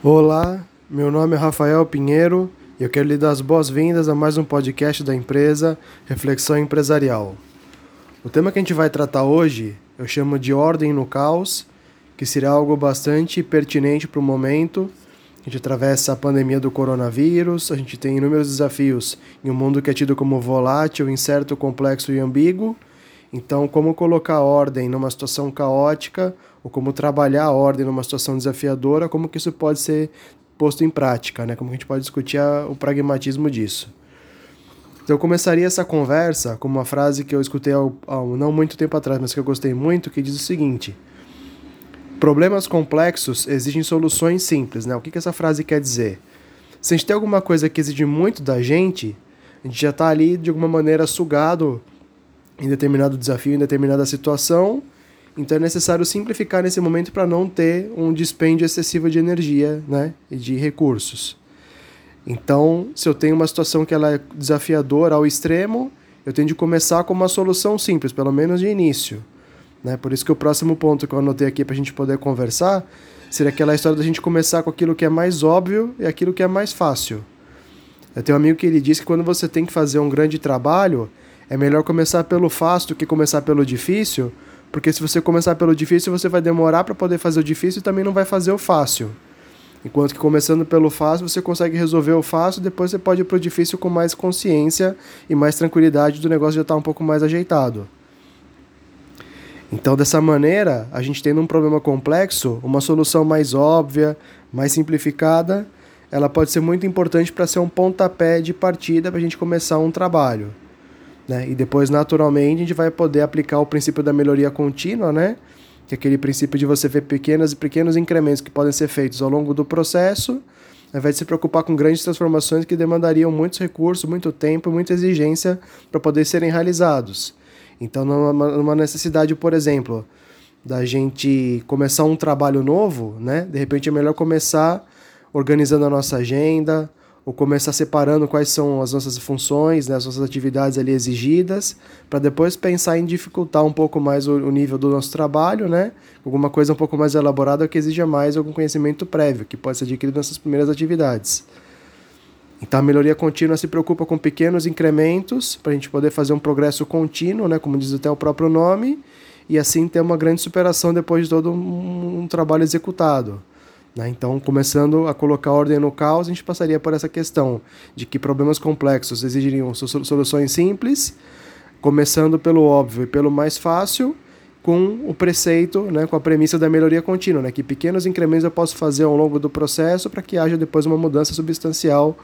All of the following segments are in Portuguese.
Olá, meu nome é Rafael Pinheiro e eu quero lhe dar as boas-vindas a mais um podcast da empresa Reflexão Empresarial. O tema que a gente vai tratar hoje eu chamo de Ordem no Caos, que será algo bastante pertinente para o momento. A gente atravessa a pandemia do coronavírus, a gente tem inúmeros desafios em um mundo que é tido como volátil, incerto, complexo e ambíguo. Então, como colocar ordem numa situação caótica ou como trabalhar a ordem numa situação desafiadora, como que isso pode ser posto em prática, né? Como a gente pode discutir a, o pragmatismo disso. Então eu começaria essa conversa com uma frase que eu escutei há, não muito tempo atrás, mas que eu gostei muito, que diz o seguinte: Problemas complexos exigem soluções simples, né? O que, que essa frase quer dizer? Se a gente tem alguma coisa que exige muito da gente, a gente já está ali de alguma maneira sugado em determinado desafio, em determinada situação, então é necessário simplificar nesse momento para não ter um dispêndio excessivo de energia né, e de recursos. Então, se eu tenho uma situação que ela é desafiadora ao extremo, eu tenho de começar com uma solução simples, pelo menos de início. Né? Por isso que o próximo ponto que eu anotei aqui para a gente poder conversar seria aquela história da gente começar com aquilo que é mais óbvio e aquilo que é mais fácil. Eu tenho um amigo que ele diz que quando você tem que fazer um grande trabalho, é melhor começar pelo fácil do que começar pelo difícil, porque se você começar pelo difícil, você vai demorar para poder fazer o difícil e também não vai fazer o fácil. Enquanto que começando pelo fácil, você consegue resolver o fácil, depois você pode ir para o difícil com mais consciência e mais tranquilidade do negócio já estar tá um pouco mais ajeitado. Então, dessa maneira, a gente tendo um problema complexo, uma solução mais óbvia, mais simplificada, ela pode ser muito importante para ser um pontapé de partida para a gente começar um trabalho. Né? E depois, naturalmente, a gente vai poder aplicar o princípio da melhoria contínua, né? que é aquele princípio de você ver pequenos e pequenos incrementos que podem ser feitos ao longo do processo, ao invés de se preocupar com grandes transformações que demandariam muitos recursos, muito tempo, muita exigência para poder serem realizados. Então, numa, numa necessidade, por exemplo, da gente começar um trabalho novo, né? De repente é melhor começar organizando a nossa agenda, ou começar separando quais são as nossas funções, né, as nossas atividades ali exigidas, para depois pensar em dificultar um pouco mais o, o, nível do nosso trabalho, né? Alguma coisa um pouco mais elaborada que exija mais algum conhecimento prévio, que pode ser adquirido nessas primeiras atividades. Então a melhoria contínua se preocupa com pequenos incrementos para a gente poder fazer um progresso contínuo, né, como diz até o próprio nome, e assim ter uma grande superação depois de todo um, um trabalho executado. Né? Então, começando a colocar ordem no caos, a gente passaria por essa questão de que problemas complexos exigiriam soluções simples, começando pelo óbvio e pelo mais fácil, com o preceito, né, com a premissa da melhoria contínua, né, que pequenos incrementos eu posso fazer ao longo do processo para que haja depois uma mudança substancial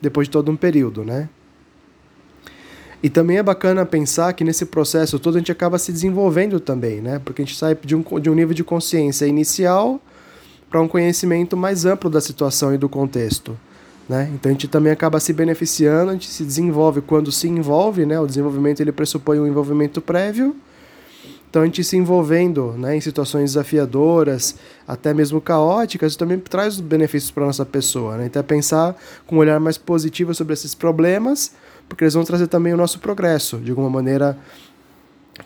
depois de todo um período, né? E também é bacana pensar que nesse processo todo a gente acaba se desenvolvendo também, né? Porque a gente sai de um, de um nível de consciência inicial para um conhecimento mais amplo da situação e do contexto. Né? Então a gente também acaba se beneficiando, a gente se desenvolve quando se envolve, né? o desenvolvimento ele pressupõe um envolvimento prévio, então a gente se envolvendo né, em situações desafiadoras, até mesmo caóticas, também traz benefícios para nossa pessoa. Né? Então é pensar com um olhar mais positivo sobre esses problemas, porque eles vão trazer também o nosso progresso, de alguma maneira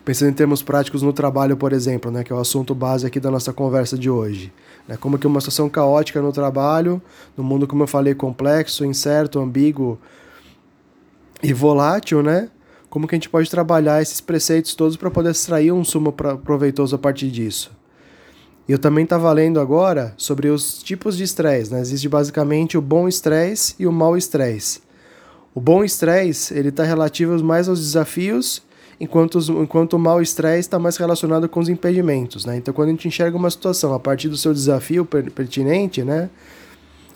pensando em termos práticos no trabalho, por exemplo, né, que é o assunto base aqui da nossa conversa de hoje. Né, como que uma situação caótica no trabalho, no mundo, como eu falei, complexo, incerto, ambíguo e volátil, né? Como que a gente pode trabalhar esses preceitos todos para poder extrair um sumo proveitoso a partir disso? Eu também estava lendo agora sobre os tipos de estresse. Né? Existe basicamente o bom estresse e o mau estresse. O bom estresse ele está relativo mais aos desafios enquanto, os, enquanto o mau estresse está mais relacionado com os impedimentos, né? Então, quando a gente enxerga uma situação a partir do seu desafio pertinente, né?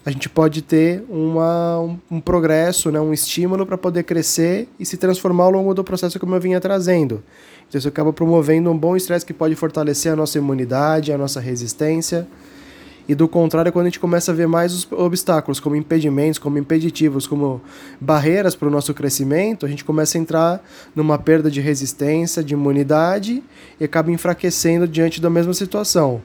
A gente pode ter uma, um, um progresso, né? um estímulo para poder crescer e se transformar ao longo do processo como eu vinha trazendo. Então, isso acaba promovendo um bom estresse que pode fortalecer a nossa imunidade, a nossa resistência, e do contrário, quando a gente começa a ver mais os obstáculos como impedimentos, como impeditivos, como barreiras para o nosso crescimento, a gente começa a entrar numa perda de resistência, de imunidade e acaba enfraquecendo diante da mesma situação.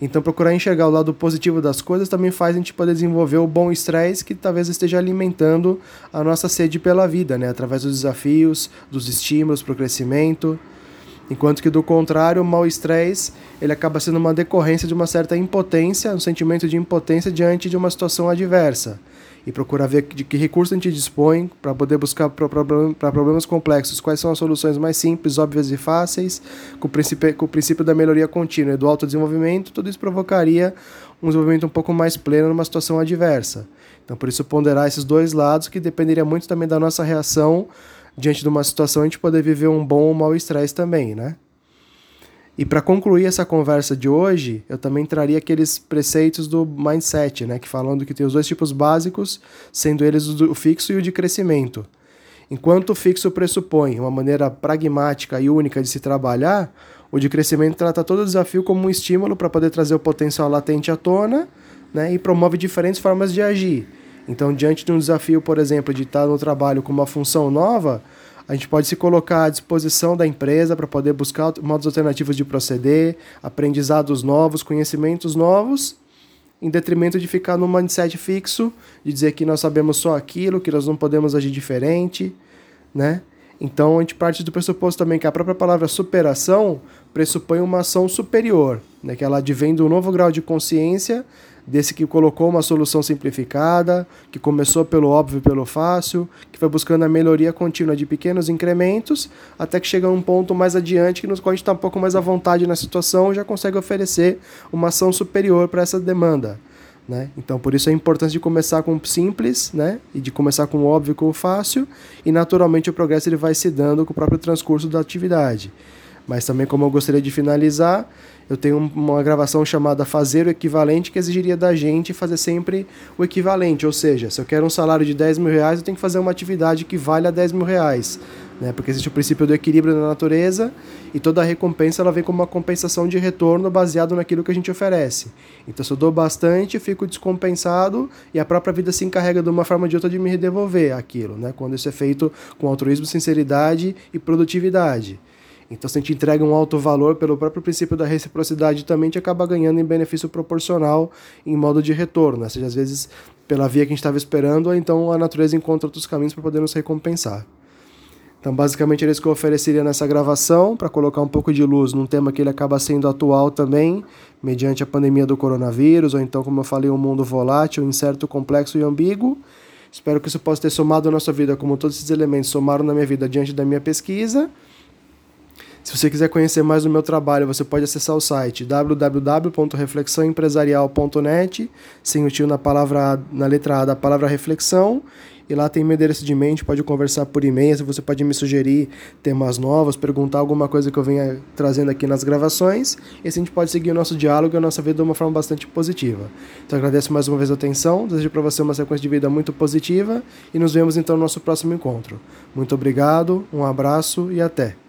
Então, procurar enxergar o lado positivo das coisas também faz a gente poder desenvolver o bom estresse que talvez esteja alimentando a nossa sede pela vida, né? através dos desafios, dos estímulos para o crescimento. Enquanto que do contrário, o mau estresse, ele acaba sendo uma decorrência de uma certa impotência, um sentimento de impotência diante de uma situação adversa. E procurar ver de que recurso a gente dispõe para poder buscar para problemas complexos quais são as soluções mais simples, óbvias e fáceis, com o princípio, com o princípio da melhoria contínua e do autodesenvolvimento, tudo isso provocaria um desenvolvimento um pouco mais pleno numa situação adversa. Então, por isso, ponderar esses dois lados, que dependeria muito também da nossa reação diante de uma situação, a gente poder viver um bom ou mau estresse também, né? E para concluir essa conversa de hoje, eu também traria aqueles preceitos do mindset, né, que falando que tem os dois tipos básicos, sendo eles o fixo e o de crescimento. Enquanto o fixo pressupõe uma maneira pragmática e única de se trabalhar, o de crescimento trata todo o desafio como um estímulo para poder trazer o potencial latente à tona né, e promove diferentes formas de agir. Então, diante de um desafio, por exemplo, de estar no trabalho com uma função nova, a gente pode se colocar à disposição da empresa para poder buscar modos alternativos de proceder, aprendizados novos, conhecimentos novos, em detrimento de ficar num mindset fixo, de dizer que nós sabemos só aquilo, que nós não podemos agir diferente, né? Então a gente parte do pressuposto também que a própria palavra superação pressupõe uma ação superior, né? que ela advém de um novo grau de consciência desse que colocou uma solução simplificada, que começou pelo óbvio e pelo fácil, que foi buscando a melhoria contínua de pequenos incrementos, até que chega a um ponto mais adiante que nos qual gente está um pouco mais à vontade na situação já consegue oferecer uma ação superior para essa demanda. Né? Então, por isso a importância de começar com o simples né? e de começar com o óbvio e com o fácil, e naturalmente o progresso ele vai se dando com o próprio transcurso da atividade. Mas também, como eu gostaria de finalizar, eu tenho uma gravação chamada Fazer o Equivalente, que exigiria da gente fazer sempre o equivalente. Ou seja, se eu quero um salário de 10 mil reais, eu tenho que fazer uma atividade que vale a 10 mil reais. Né? Porque existe o princípio do equilíbrio na natureza e toda recompensa ela vem como uma compensação de retorno baseado naquilo que a gente oferece. Então, se eu dou bastante, fico descompensado e a própria vida se encarrega de uma forma ou de outra de me devolver aquilo, né? quando isso é feito com altruísmo, sinceridade e produtividade. Então, se a gente entrega um alto valor pelo próprio princípio da reciprocidade, também a gente acaba ganhando em benefício proporcional em modo de retorno, né? seja às vezes pela via que a gente estava esperando, ou então a natureza encontra outros caminhos para poder nos recompensar. Então, basicamente, era isso que eu ofereceria nessa gravação, para colocar um pouco de luz num tema que ele acaba sendo atual também, mediante a pandemia do coronavírus, ou então, como eu falei, um mundo volátil, incerto, complexo e ambíguo. Espero que isso possa ter somado à nossa vida, como todos esses elementos somaram na minha vida diante da minha pesquisa. Se você quiser conhecer mais do meu trabalho, você pode acessar o site www.reflexãoempresarial.net, sem o tio na palavra na letra A da palavra reflexão. E lá tem meu endereço de mente, pode conversar por e-mail, você pode me sugerir temas novos, perguntar alguma coisa que eu venha trazendo aqui nas gravações. E assim a gente pode seguir o nosso diálogo e a nossa vida de uma forma bastante positiva. Então agradeço mais uma vez a atenção, desejo para você uma sequência de vida muito positiva e nos vemos então no nosso próximo encontro. Muito obrigado, um abraço e até!